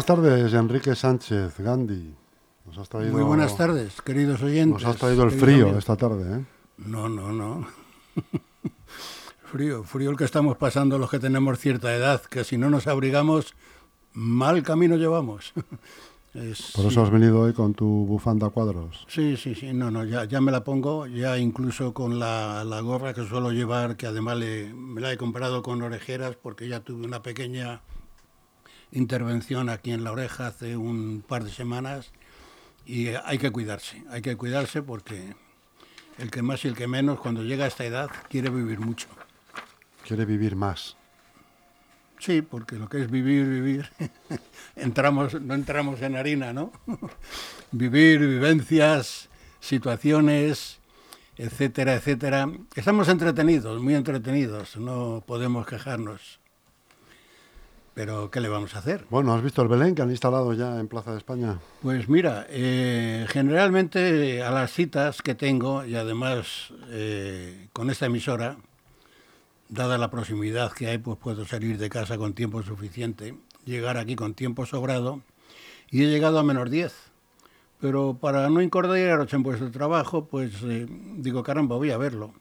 Buenas tardes, Enrique Sánchez, Gandhi. Nos has traído, muy buenas tardes, queridos oyentes. Nos has traído el frío esta tarde, ¿eh? No, no, no. frío, frío el que estamos pasando los que tenemos cierta edad, que si no nos abrigamos, mal camino llevamos. Por eso has venido hoy con tu bufanda cuadros. Sí, sí, sí, no, no, ya, ya me la pongo, ya incluso con la, la gorra que suelo llevar, que además me la he comprado con orejeras porque ya tuve una pequeña intervención aquí en la oreja hace un par de semanas y hay que cuidarse, hay que cuidarse porque el que más y el que menos cuando llega a esta edad quiere vivir mucho. Quiere vivir más. Sí, porque lo que es vivir, vivir, entramos, no entramos en harina, ¿no? vivir, vivencias, situaciones, etcétera, etcétera. Estamos entretenidos, muy entretenidos, no podemos quejarnos. Pero, ¿qué le vamos a hacer? Bueno, ¿has visto el Belén que han instalado ya en Plaza de España? Pues mira, eh, generalmente a las citas que tengo, y además eh, con esta emisora, dada la proximidad que hay, pues puedo salir de casa con tiempo suficiente, llegar aquí con tiempo sobrado, y he llegado a menos 10. Pero para no incordiaros en vuestro trabajo, pues eh, digo, caramba, voy a verlo.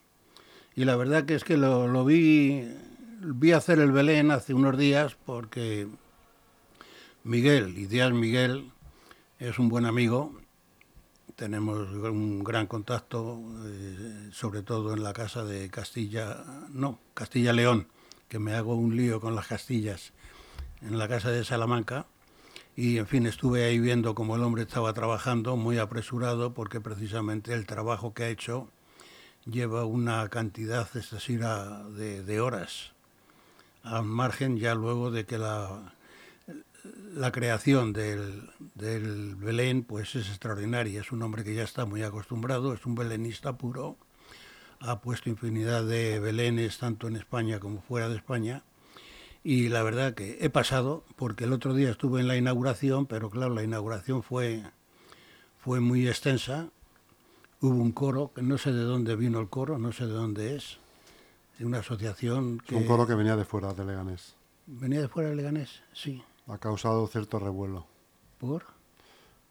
Y la verdad que es que lo, lo vi, vi hacer el Belén hace unos días porque Miguel, Ideal Miguel, es un buen amigo tenemos un gran contacto, eh, sobre todo en la casa de Castilla, no, Castilla-León, que me hago un lío con las Castillas, en la casa de Salamanca. Y en fin, estuve ahí viendo cómo el hombre estaba trabajando, muy apresurado, porque precisamente el trabajo que ha hecho lleva una cantidad excesiva de, de horas, al margen ya luego de que la, la creación del, del, Belén pues es extraordinaria. Es un hombre que ya está muy acostumbrado, es un belenista puro. Ha puesto infinidad de belenes tanto en España como fuera de España. Y la verdad que he pasado, porque el otro día estuve en la inauguración, pero claro, la inauguración fue, fue muy extensa. Hubo un coro, que no sé de dónde vino el coro, no sé de dónde es. De una asociación que... un coro que venía de fuera de Leganés. ¿Venía de fuera de Leganés? Sí ha causado cierto revuelo. ¿Por?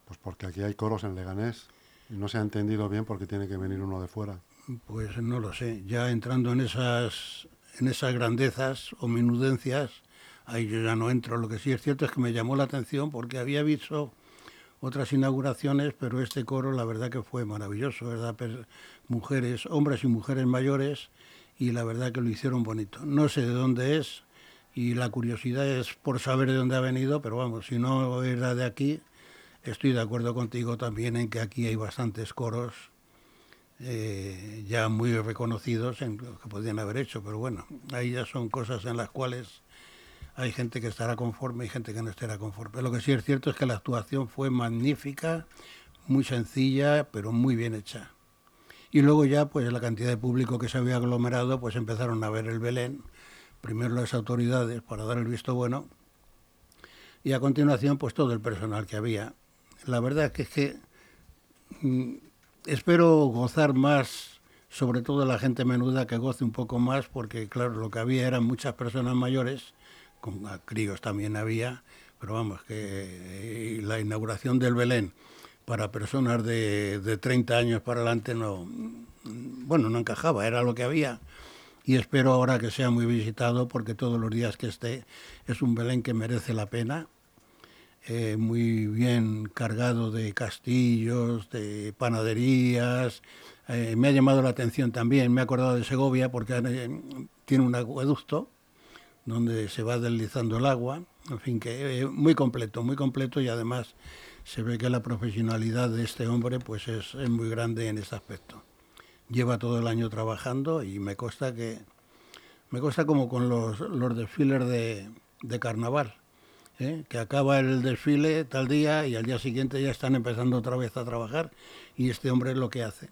Pues porque aquí hay coros en Leganés y no se ha entendido bien por qué tiene que venir uno de fuera. Pues no lo sé. Ya entrando en esas, en esas grandezas o minudencias, ahí yo ya no entro. Lo que sí es cierto es que me llamó la atención porque había visto otras inauguraciones, pero este coro la verdad que fue maravilloso, ¿verdad? Mujeres, hombres y mujeres mayores, y la verdad que lo hicieron bonito. No sé de dónde es, y la curiosidad es por saber de dónde ha venido, pero vamos, si no era de aquí, estoy de acuerdo contigo también en que aquí hay bastantes coros eh, ya muy reconocidos en lo que podían haber hecho, pero bueno, ahí ya son cosas en las cuales hay gente que estará conforme y gente que no estará conforme. Lo que sí es cierto es que la actuación fue magnífica, muy sencilla, pero muy bien hecha. Y luego ya, pues la cantidad de público que se había aglomerado, pues empezaron a ver el Belén primero las autoridades para dar el visto bueno y a continuación pues todo el personal que había. La verdad que es que mm, espero gozar más, sobre todo la gente menuda que goce un poco más, porque claro, lo que había eran muchas personas mayores, con críos también había, pero vamos, que eh, la inauguración del Belén para personas de, de 30 años para adelante no, bueno, no encajaba, era lo que había y espero ahora que sea muy visitado porque todos los días que esté es un Belén que merece la pena. Eh, muy bien cargado de castillos, de panaderías. Eh, me ha llamado la atención también, me he acordado de Segovia porque eh, tiene un acueducto donde se va deslizando el agua. En fin, que muy completo, muy completo y además se ve que la profesionalidad de este hombre pues es, es muy grande en este aspecto lleva todo el año trabajando y me consta que me consta como con los, los desfiles de, de carnaval, ¿eh? que acaba el desfile tal día y al día siguiente ya están empezando otra vez a trabajar y este hombre es lo que hace.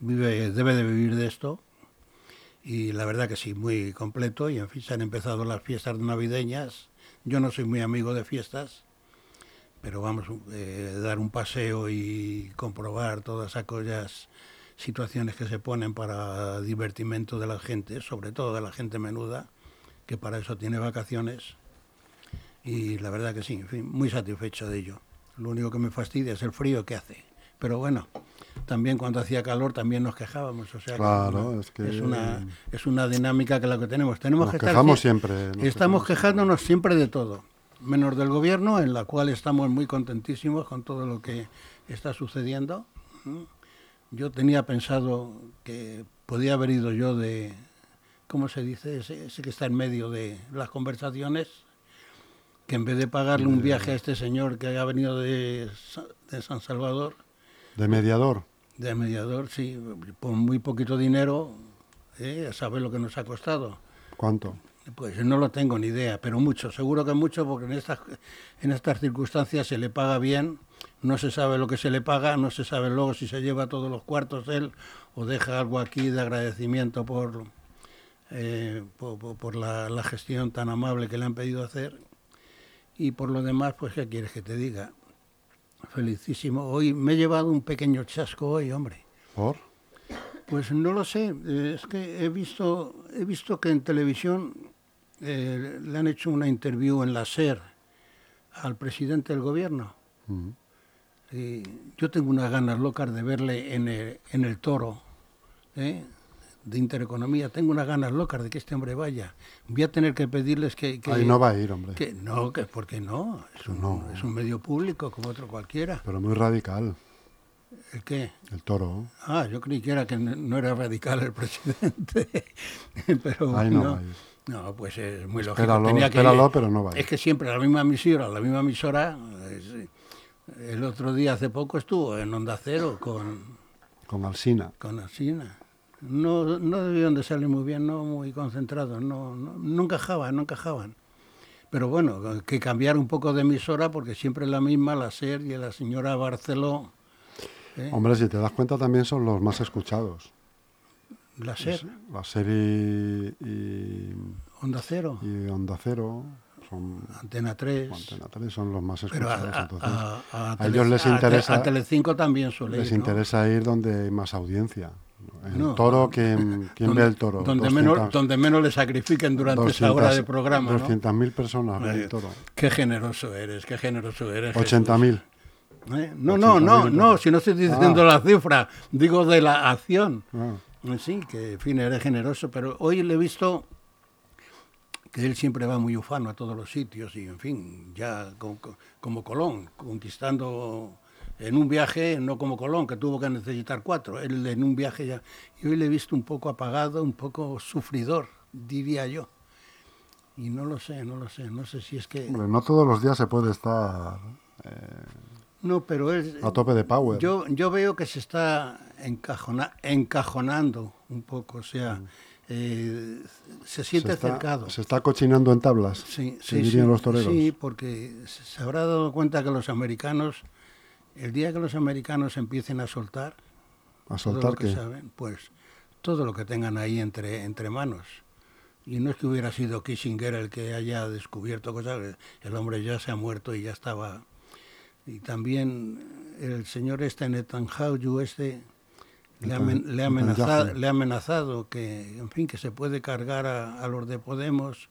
Vive, debe de vivir de esto y la verdad que sí, muy completo y en fin se han empezado las fiestas navideñas. Yo no soy muy amigo de fiestas, pero vamos, eh, dar un paseo y comprobar todas aquellas situaciones que se ponen para divertimento de la gente, sobre todo de la gente menuda, que para eso tiene vacaciones. Y la verdad que sí, en fin, muy satisfecho de ello. Lo único que me fastidia es el frío que hace. Pero bueno, también cuando hacía calor también nos quejábamos. O sea, claro, es, que es una es una dinámica que la que tenemos. Tenemos nos que quejamos estar, siempre. Nos estamos quejándonos siempre de todo, menos del gobierno, en la cual estamos muy contentísimos con todo lo que está sucediendo. Yo tenía pensado que podía haber ido yo de, ¿cómo se dice? Ese, ese que está en medio de las conversaciones, que en vez de pagarle un viaje a este señor que ha venido de, de San Salvador, ¿De mediador? De mediador, sí, por muy poquito dinero, ¿eh? saber lo que nos ha costado. ¿Cuánto? Pues no lo tengo ni idea, pero mucho, seguro que mucho, porque en estas, en estas circunstancias se le paga bien, no se sabe lo que se le paga, no se sabe luego si se lleva todos los cuartos él o deja algo aquí de agradecimiento por, eh, por, la, la, gestión tan amable que le han pedido hacer. Y por lo demás, pues, ¿qué quieres que te diga? Felicísimo. Hoy me he llevado un pequeño chasco hoy, hombre. ¿Por? Pues no lo sé. Es que he visto, he visto que en televisión eh, le han hecho una interview en la SER al presidente del gobierno. Y yo tengo unas ganas locas de verle en el, en el toro ¿eh? de Intereconomía. Tengo unas ganas locas de que este hombre vaya. Voy a tener que pedirles que... que Ahí no va a ir, hombre. Que no, que ¿por qué no? Es un, No. es un medio público como otro cualquiera. Pero muy radical, ¿El qué? el toro. Ah, yo creí que era que no no era radical el presidente. Pero Ahí no no, va a ir. No, pues es muy lógico. Espéralo, Tenía que- espéralo, pero no va a ir. Es que siempre la misma emisora, la misma emisora. el otro día, hace poco, estuvo en Onda Cero con, Con Alsina. con Asina. No, no debían de salir muy bien, no muy concentrados, no, no, no encajaban, no encajaban. Pero bueno, que cambiar un poco de emisora porque siempre es la misma, la SER y la señora Barceló. ¿eh? Hombre, si te das cuenta, también son los más escuchados. La SER, La serie y, Onda Cero, y Onda Cero son, Antena 3. o Antena 3 son los más Pero a, escuchados. entonces, a- a a ellos les interesa- A, Telecinco también suele les ir, ¿no? interesa ir donde hay más audiencia. El No, toro, ¿quién, quién donde, ve el toro? Donde 200, menos, donde menos le sacrifiquen durante esa hora de programa. ¿no? 200.000 personas ven el toro. Qué generoso eres, qué generoso eres. 80.000. Jesús. ¿Eh? No, no, no, 80.000 no, si no estoy diciendo Ah. la cifra, digo de la acción. Ah, Sí, que en fin, eres generoso, pero hoy le he visto que él siempre va muy ufano a todos los sitios y, en fin, ya como, como Colón, conquistando en un viaje, no como Colón, que tuvo que necesitar cuatro, él en un viaje ya. Y hoy le he visto un poco apagado, un poco sufridor, diría yo. Y no lo sé, no lo sé, no sé si es que... hombre, no todos los días se puede estar No, pero él... a tope de power. Yo, yo veo que se está encajona- encajonando un poco, o sea, eh, se siente se, está, cercado. se está cochinando en tablas, Sí, sí, dirían sí, los toreros. sí, porque se habrá dado cuenta que los americanos, el día que los americanos empiecen a soltar, a todo soltar lo que que saben, pues todo lo que tengan ahí entre, entre manos. Y no es que hubiera sido Kissinger el que haya descubierto cosas, el hombre ya se ha muerto y ya estaba. Y también el señor este Netanyahu este le ha, amen- le ha amenazado, le ha amenazado que, en fin, que se puede cargar a, a los de Podemos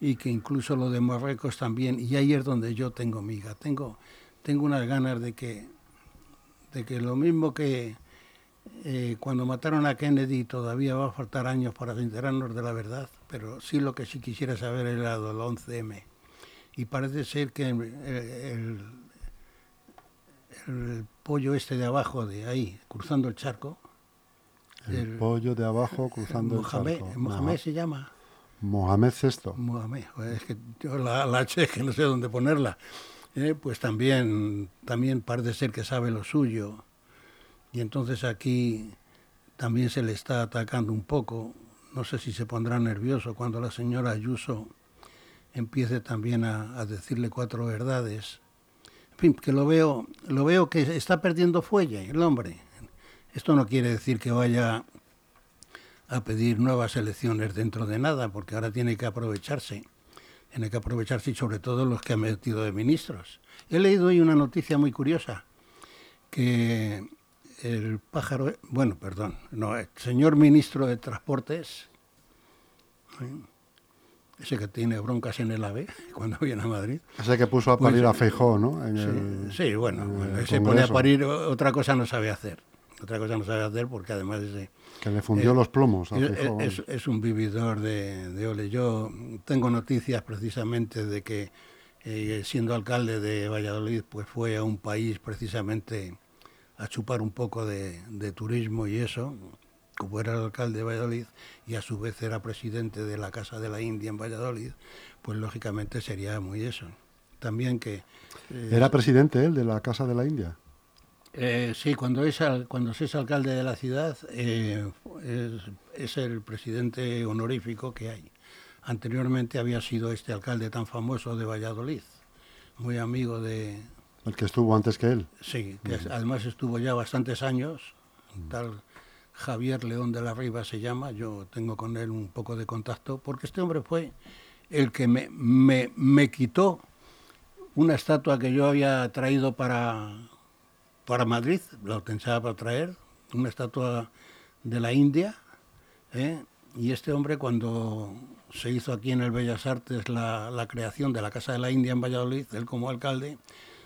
y que incluso lo de Marruecos también. Y ahí es donde yo tengo miga. Tengo, tengo unas ganas de que, de que lo mismo que eh, cuando mataron a Kennedy todavía va a faltar años para enterarnos de la verdad, pero sí lo que sí quisiera saber era del 11M. Y parece ser que el, el- el pollo este de abajo, de ahí, cruzando el charco, el, el- pollo de abajo cruzando Mohamed, el charco. Mohamed se llama. Mohamed VI. Mohamed, es que yo la, la H es que no sé dónde ponerla. Eh, pues también, también parece ser que sabe lo suyo. Y entonces aquí también se le está atacando un poco. No sé si se pondrá nervioso cuando la señora Ayuso empiece también a, a decirle cuatro verdades. Que lo veo, lo veo que está perdiendo fuelle el hombre. Esto no quiere decir que vaya a pedir nuevas elecciones dentro de nada, porque ahora tiene que aprovecharse. Tiene que aprovecharse y sobre todo los que ha metido de ministros. He leído hoy una noticia muy curiosa, que el pájaro, bueno, perdón, no, el señor ministro de Transportes, ¿eh? Ese que tiene broncas en el AVE cuando viene a Madrid. Ese que puso a Pues, parir a Feijó, ¿no? En Sí, el- sí, bueno, en el ese pone a parir, otra cosa no sabe hacer. Otra cosa no sabe hacer porque además ese, Que le fundió eh, los plomos a es, Feijóo, es- vamos. es un vividor de, de ole. Yo tengo noticias precisamente de que eh, siendo alcalde de Valladolid, pues fue a un país precisamente a chupar un poco de, de turismo y eso, como era el alcalde de Valladolid y a su vez era presidente de la Casa de la India en Valladolid, pues lógicamente sería muy eso. También que... eh, ¿Era presidente él de la Casa de la India? eh, sí, cuando es, al- cuando se es alcalde de la ciudad eh, es, es el presidente honorífico que hay. Anteriormente había sido este alcalde tan famoso de Valladolid, muy amigo de... El que estuvo antes que él. Sí, que además estuvo ya bastantes años, tal Javier León de la Riva se llama, yo tengo con él un poco de contacto, porque este hombre fue el que me, me, me quitó una estatua que yo había traído para, para Madrid, la pensaba para traer, una estatua de la India, ¿eh? y este hombre cuando se hizo aquí en el Bellas Artes la, la creación de la Casa de la India en Valladolid, él como alcalde,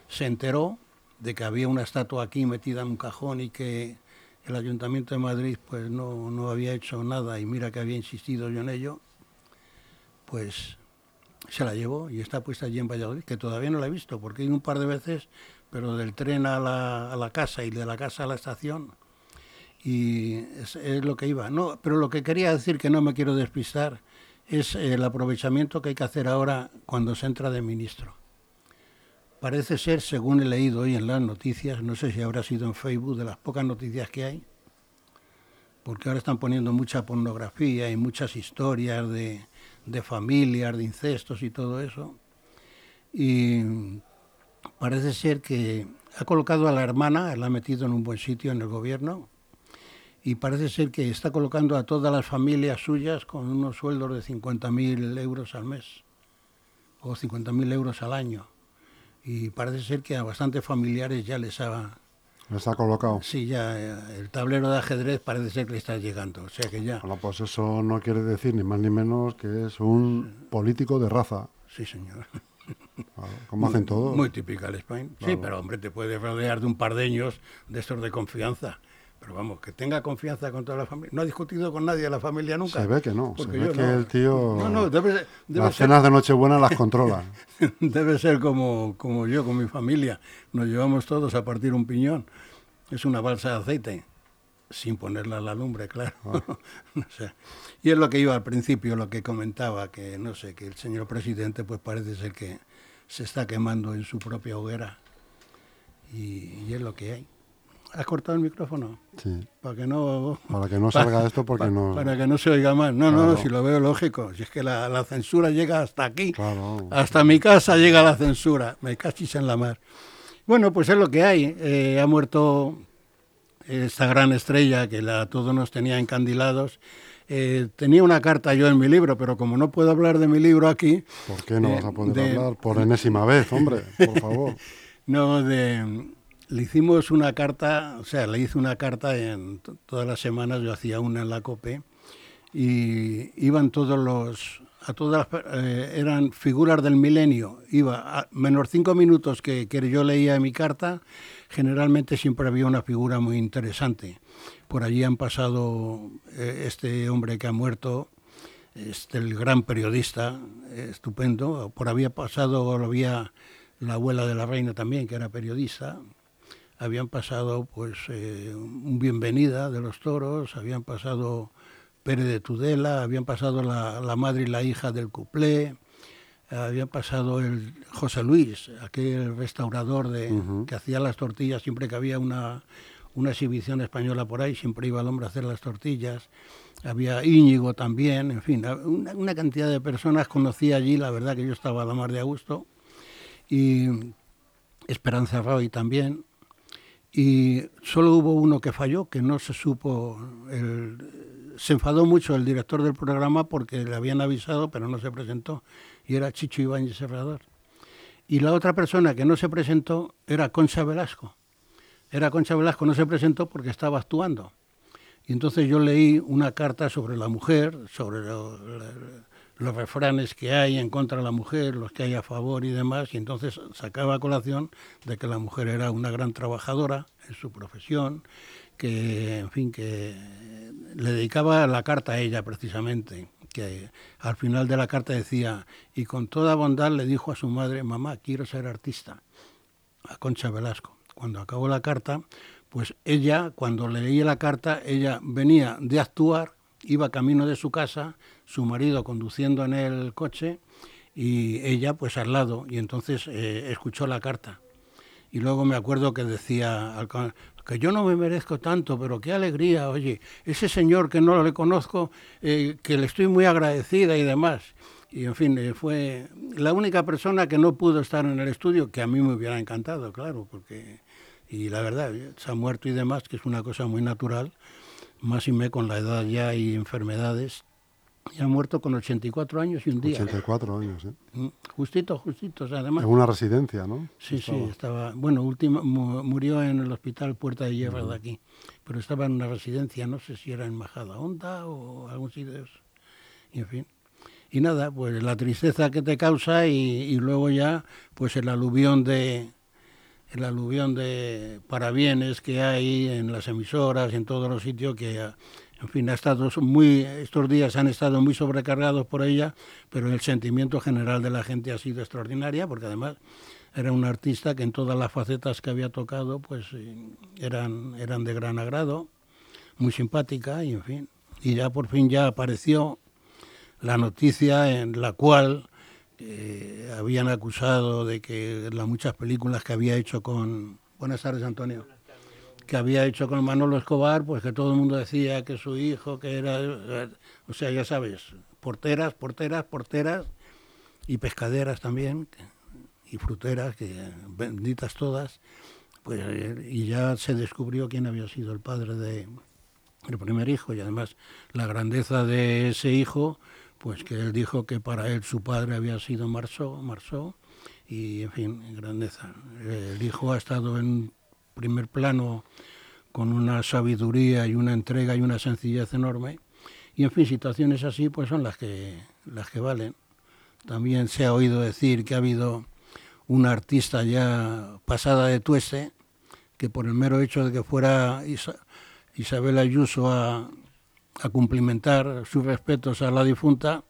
se enteró de que había una estatua aquí metida en un cajón y que el Ayuntamiento de Madrid pues no, no había hecho nada y mira que había insistido yo en ello, pues se la llevó y está puesta allí en Valladolid, que todavía no la he visto, porque he ido un par de veces, pero del tren a la, a la casa y de la casa a la estación, y es, lo que iba. No, pero lo que quería decir, que no me quiero despistar, es el aprovechamiento que hay que hacer ahora cuando se entra de ministro. Parece ser, según he leído hoy en las noticias, no sé si habrá sido en Facebook, de las pocas noticias que hay, porque ahora están poniendo mucha pornografía y muchas historias de, de familias, de incestos y todo eso. Y parece ser que ha colocado a la hermana, la ha metido en un buen sitio en el gobierno, y parece ser que está colocando a todas las familias suyas con unos sueldos de 50.000 euros al mes, o 50.000 euros al año. Y parece ser que a bastantes familiares ya les ha... Está colocado. Sí, ya eh, el tablero de ajedrez parece ser que le está llegando, o sea que ya... Bueno, pues eso no quiere decir ni más ni menos que es un político de raza. Sí, señor. Claro, como hacen todos. Muy típica Spain. Sí, Claro. pero hombre, te puedes rodear de un par de años de estos de confianza. Pero vamos, que tenga confianza con toda la familia. No ha discutido con nadie de la familia nunca. Se ve que no. Se Porque ve yo que no. el tío No, no, debe, ser- debe las ser, cenas de Nochebuena las controla. debe ser como, como yo con mi familia. Nos llevamos todos a partir un piñón. Es una balsa de aceite, sin ponerla a la lumbre, claro. No sé. Y es lo que iba al principio, lo que comentaba, que no sé, que el señor presidente pues parece ser que se está quemando en su propia hoguera. Y, y es lo que hay. ¿Has cortado el micrófono? Sí. Para que no... Para que no salga esto porque no... Para que no se oiga más. No, no, Claro. si lo veo lógico. Si es que la, la censura llega hasta aquí. Claro. Hasta mi casa llega la censura. Me cachis en la mar. Bueno, pues es lo que hay. Eh, ha muerto esta gran estrella que la, todos nos tenía encandilados. Eh, tenía una carta yo en mi libro, pero como no puedo hablar de mi libro aquí, ¿Por qué no vas a poder de- hablar por enésima vez, hombre? Por favor. no de le hicimos una carta, o sea, le hice una carta en todas las semanas, yo hacía una en la COPE, y iban todos los, a todas eh, eran figuras del milenio, iba a menos cinco minutos que, yo leía mi carta, generalmente siempre había una figura muy interesante. Por allí han pasado eh, este hombre que ha muerto, este, el gran periodista, estupendo, por había pasado, había la abuela de la reina también, que era periodista, habían pasado pues eh, un bienvenida de los toros, habían pasado Pérez de Tudela, habían pasado la, la madre y la hija del cuplé, habían pasado el José Luis, aquel restaurador de, que hacía las tortillas siempre que había una, una exhibición española por ahí, siempre iba el hombre a hacer las tortillas. Había Íñigo también, en fin, una, una cantidad de personas conocí allí, la verdad que yo estaba a la mar de a gusto. Y Esperanza Roy también. Y solo hubo uno que falló, que no se supo. el- se enfadó mucho el director del programa porque le habían avisado, pero no se presentó. Y era Chicho Ibáñez Serrador. Y la otra persona que no se presentó era Concha Velasco. Era Concha Velasco, no se presentó porque estaba actuando. Y entonces yo leí una carta sobre la mujer, sobre lo- la- los refranes que hay en contra de la mujer, los que hay a favor y demás, y entonces sacaba colación de que la mujer era una gran trabajadora en su profesión, que, en fin, que le dedicaba la carta a ella precisamente, que al final de la carta decía, y con toda bondad le dijo a su madre, mamá, quiero ser artista, a Concha Velasco. Cuando acabó la carta, pues ella, cuando le leía la carta, ella venía de actuar, iba camino de su casa, su marido conduciendo en el coche y ella pues al lado, y entonces eh, escuchó la carta. Y luego me acuerdo que decía, que yo no me merezco tanto, pero qué alegría, oye, ese señor que no le conozco, eh, que le estoy muy agradecida y demás. Y en fin, eh, fue la única persona que no pudo estar en el estudio, que a mí me hubiera encantado, claro, porque, y la verdad, se ha muerto y demás, que es una cosa muy natural, más y me con la edad ya y enfermedades, y ha muerto con 84 años y un día. 84 años, ¿eh? Mm, justito, justito, o sea, además. En una residencia, ¿no? Sí, sí, estaba. Bueno, último, murió en el hospital Puerta de Hierro de aquí, pero estaba en una residencia, no sé si era en Majada Honda o algún sitio de esos. Y en fin. Y nada, pues la tristeza que te causa y, y luego ya, pues el aluvión de, el aluvión de parabienes que hay en las emisoras, en todos los sitios que en fin, ha estado muy, estos días han estado muy sobrecargados por ella, pero el sentimiento general de la gente ha sido extraordinaria, porque además era una artista que en todas las facetas que había tocado, pues eh, eran, eran de gran agrado, muy simpática y en fin. Y ya por fin ya apareció la noticia en la cual eh, habían acusado de que las muchas películas que había hecho con... Buenas tardes, Antonio que había hecho con Manolo Escobar, pues que todo el mundo decía que su hijo, que era, o sea, ya sabes, porteras, porteras, porteras y pescaderas también, y fruteras, que benditas todas, pues y ya se descubrió quién había sido el padre de el primer hijo y además la grandeza de ese hijo, pues que él dijo que para él su padre había sido Marceau, Marceau y en fin, grandeza. El hijo ha estado en primer plano con una sabiduría y una entrega y una sencillez enorme. Y en fin, situaciones así pues son las que, las que valen. También se ha oído decir que ha habido una artista ya pasada de tueste, que por el mero hecho de que fuera Isabel Ayuso a, a cumplimentar sus respetos a la difunta,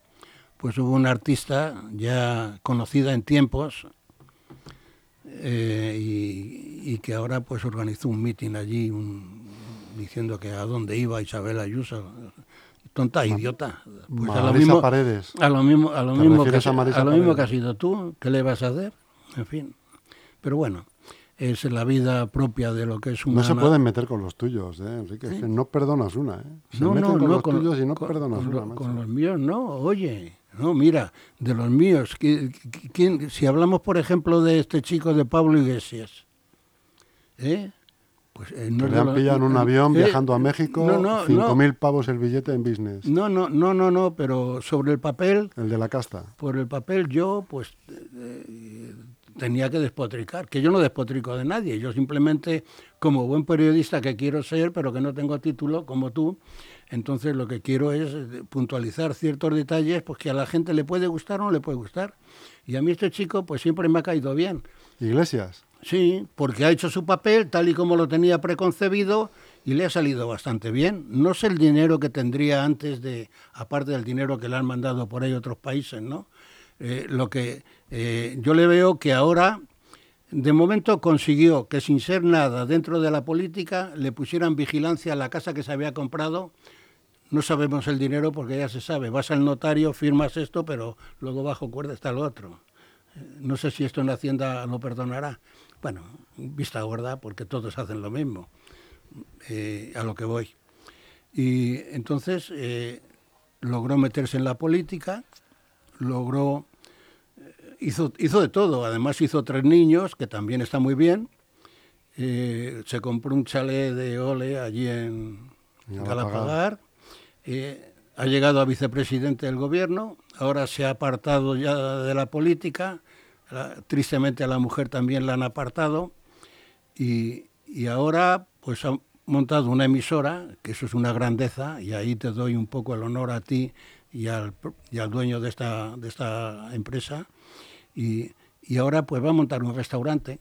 pues hubo una artista ya conocida en tiempos, eh, y, que ahora pues organizó un mitin allí diciendo que a dónde iba Isabel Ayuso tonta idiota. Pues a lo mismo Paredes. a lo mismo a lo mismo que, a, lo mismo que has sido tú qué le vas a hacer en fin. Pero bueno es la vida propia de lo que es una... No se pueden meter con los tuyos, ¿eh, Enrique? Es que no perdonas una, ¿eh? Se no, meten no, con no, los tuyos y no perdonas una. con los míos no, oye. No, mira, de los míos, ¿quién, si hablamos, por ejemplo, de este chico de Pablo Iglesias, ¿eh? Pues, eh, no le han pillado en un avión eh, viajando a México, no, 5.000 pavos el billete en business. No, no, no, no, no, pero sobre el papel... El de la casta. Por el papel yo, pues, eh, tenía que despotricar, que yo no despotrico de nadie, yo simplemente, como buen periodista que quiero ser, pero que no tengo título, como tú, entonces lo que quiero es eh, puntualizar ciertos detalles pues que a la gente le puede gustar o no le puede gustar. Y a mí este chico pues siempre me ha caído bien. Iglesias. Sí, porque ha hecho su papel tal y como lo tenía preconcebido y le ha salido bastante bien. No sé el dinero que tendría antes de, aparte del dinero que le han mandado por ahí otros países, ¿no? Eh, lo que eh, yo le veo que ahora, de momento consiguió que sin ser nada dentro de la política le pusieran vigilancia a la casa que se había comprado no sabemos el dinero porque ya se sabe, vas al notario, firmas esto, pero luego bajo cuerda está lo otro. No sé si esto en la Hacienda lo perdonará. Bueno, vista gorda, porque todos hacen lo mismo, eh, a lo que voy. Y entonces eh, logró meterse en la política, logró, eh, hizo, hizo de todo, además hizo tres niños, que también está muy bien. se compró un chalet de ole allí en Galapagar. eh, ha llegado a vicepresidente del gobierno, ahora se ha apartado ya de la política, tristemente a la mujer también la han apartado, y, ahora pues montado una emisora, que eso es una grandeza, y ahí te doy un poco el honor a ti y al, y al dueño de esta, de esta empresa, y, y ahora pues va a montar un restaurante.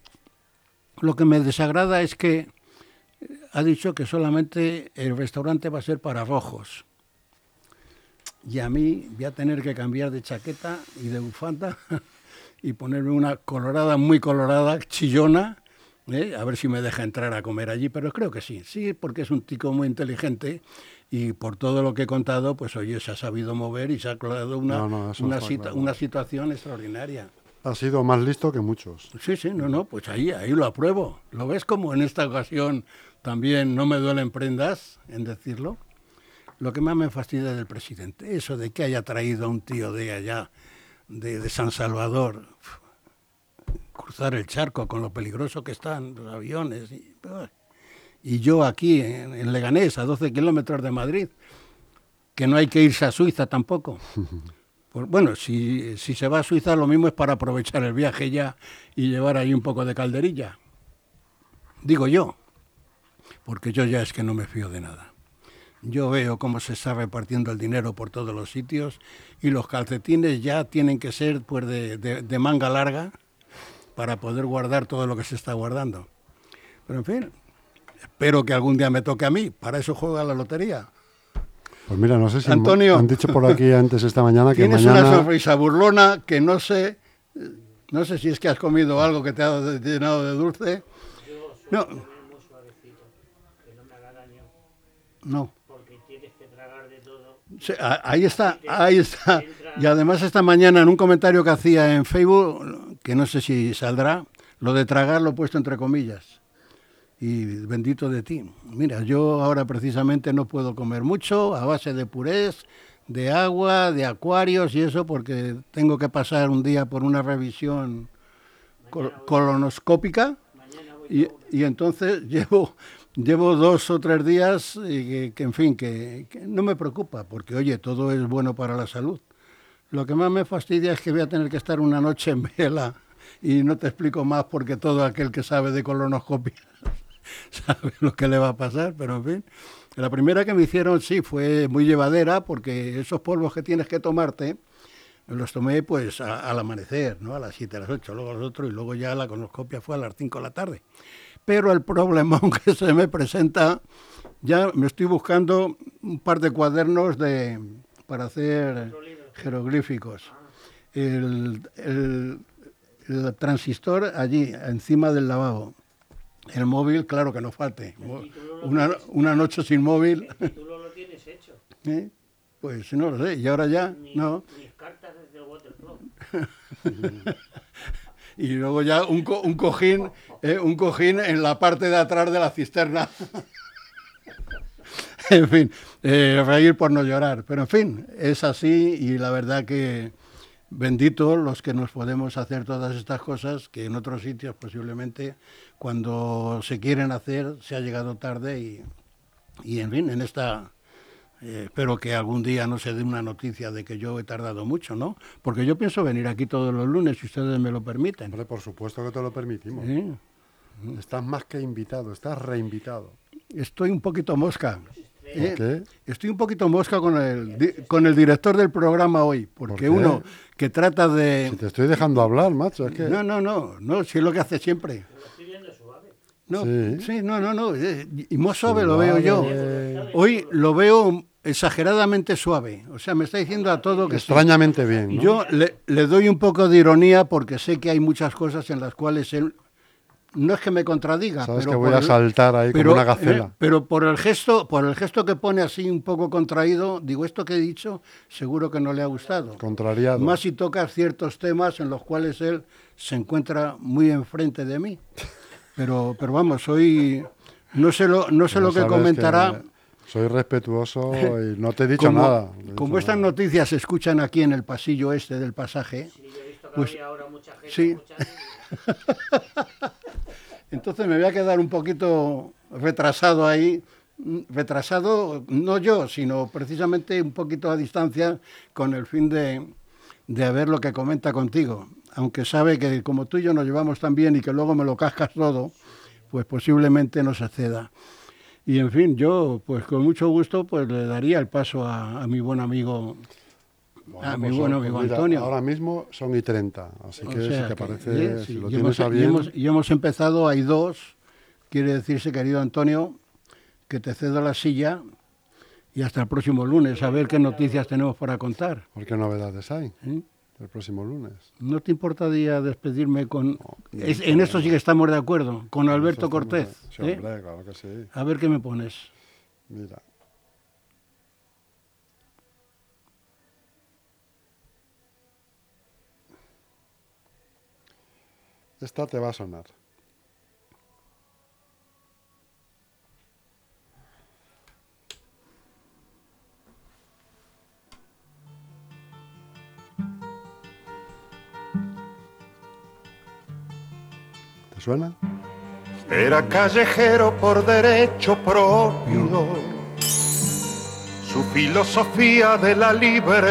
Lo que me desagrada es que ha dicho que solamente el restaurante va a ser para rojos. Y a mí voy a tener que cambiar de chaqueta y de bufanda y ponerme una colorada, muy colorada, chillona, ¿eh? a ver si me deja entrar a comer allí, pero creo que sí, sí, porque es un tico muy inteligente y por todo lo que he contado, pues oye, se ha sabido mover y se ha creado una, una, una situación extraordinaria. Ha sido más listo que muchos. Sí, sí, no, no, pues ahí, ahí lo apruebo. ¿Lo ves como en esta ocasión también no me duelen prendas en decirlo? Lo que más me fastidia del presidente, eso de que haya traído a un tío de allá, de, San Salvador, cruzar el charco con lo peligroso que están los aviones. Y, yo aquí en, Leganés, a 12 kilómetros de Madrid, que no hay que irse a Suiza tampoco. Bueno, si, si se va a Suiza lo mismo es para aprovechar el viaje ya y llevar ahí un poco de calderilla. Digo yo, porque yo ya es que no me fío de nada. Yo veo cómo se está repartiendo el dinero por todos los sitios y los calcetines ya tienen que ser pues, de, de, manga larga para poder guardar todo lo que se está guardando. Pero en fin, espero que algún día me toque a mí. Para eso juega la lotería. Pues mira, no sé si Antonio, han dicho por aquí antes esta mañana que tienes una sonrisa burlona que no sé, no sé si es que has comido algo que te ha llenado de dulce. No. No. ahí está, ahí está. Y además esta mañana en un comentario que hacía en Facebook, que no sé si saldrá, lo de tragar lo he puesto entre comillas y bendito de ti. Mira, yo ahora precisamente no puedo comer mucho a base de purés, de agua, de acuarios y eso porque tengo que pasar un día por una revisión colonoscópica y, y, entonces llevo llevo dos o tres días y que, en fin, que, que, no me preocupa porque oye, todo es bueno para la salud. Lo que más me fastidia es que voy a tener que estar una noche en vela y no te explico más porque todo aquel que sabe de colonoscopia sabe lo que le va a pasar, pero en fin. La primera que me hicieron sí fue muy llevadera porque esos polvos que tienes que tomarte los tomé pues al amanecer, ¿no? A las 7, a las 8, luego los otros y luego ya la conoscopia fue a las 5 de la tarde. Pero el problema que se me presenta, ya me estoy buscando un par de cuadernos de, para hacer jeroglíficos. el, el transistor allí, encima del lavabo. El móvil, claro que no falte. Una, una, noche sin móvil. El título lo tienes hecho. ¿Eh? Pues no lo sé, y ahora ya, no. Mis cartas desde y luego ya un, co un cojín, eh, un cojín en la parte de atrás de la cisterna. en fin, eh, reír por no llorar. Pero en fin, es así y la verdad que bendito los que nos podemos hacer todas estas cosas que en otros sitios posiblemente cuando se quieren hacer se ha llegado tarde y, y en fin, en esta... Eh, espero que algún día no se dé una noticia de que yo he tardado mucho, ¿no? Porque yo pienso venir aquí todos los lunes, si ustedes me lo permiten. Hombre, por supuesto que te lo permitimos. Estás más que invitado, estás reinvitado. Estoy un poquito mosca. ¿Eh? Estoy un poquito mosca con el, con el director del programa hoy, porque uno que trata de... Si te estoy dejando hablar, macho, es que... No, no, no, no, si es lo que hace siempre. No, sí. no, no, no, eh, y más suave lo veo yo. Hoy lo veo exageradamente suave, o sea, me está diciendo a todo que... Extrañamente bien. Yo le, le doy un poco de ironía porque sé que hay muchas cosas en las cuales él no es que me contradiga, Sabes pero que voy a saltar ahí como una gacela. Eh, pero por el gesto, por el gesto que pone así un poco contraído, digo esto que he dicho, seguro que no le ha gustado. Contrariado. Más si tocas ciertos temas en los cuales él se encuentra muy enfrente de mí. Pero, pero vamos, soy no sé lo, no sé lo que comentará. soy respetuoso y no te he dicho nada. como estas noticias se escuchan aquí en el pasillo este del pasaje. Sí, he visto que pues, ahora mucha gente sí. Entonces me voy a quedar un poquito retrasado ahí, retrasado no yo, sino precisamente un poquito a distancia con el fin de, de ver lo que comenta contigo. Aunque sabe que como tú y yo nos llevamos tan bien y que luego me lo cascas todo, pues posiblemente no se ceda. Y en fin, yo pues con mucho gusto pues le daría el paso a, a mi buen amigo, Bueno, a mi pues, buen pues amigo mira, Antonio. Ahora mismo son y 30, así O que sea si te que, parece, si sí, lo y tienes hemos, a y bien, hemos- y hemos empezado, hay dos, quiere decirse, querido Antonio, que te cedo la silla y hasta el próximo lunes, a ver qué noticias tenemos para contar. ¿por qué novedades hay ¿eh? el próximo lunes? ¿No te importaría despedirme con... no es- me en esto sí que estamos de acuerdo, con Alberto estamos- Cortés. Sí, ¿eh? hombre, claro que sí. A ver qué me pones. Mira. Esta te va a sonar. ¿Te suena? Era callejero por derecho propio. Su filosofía de la libre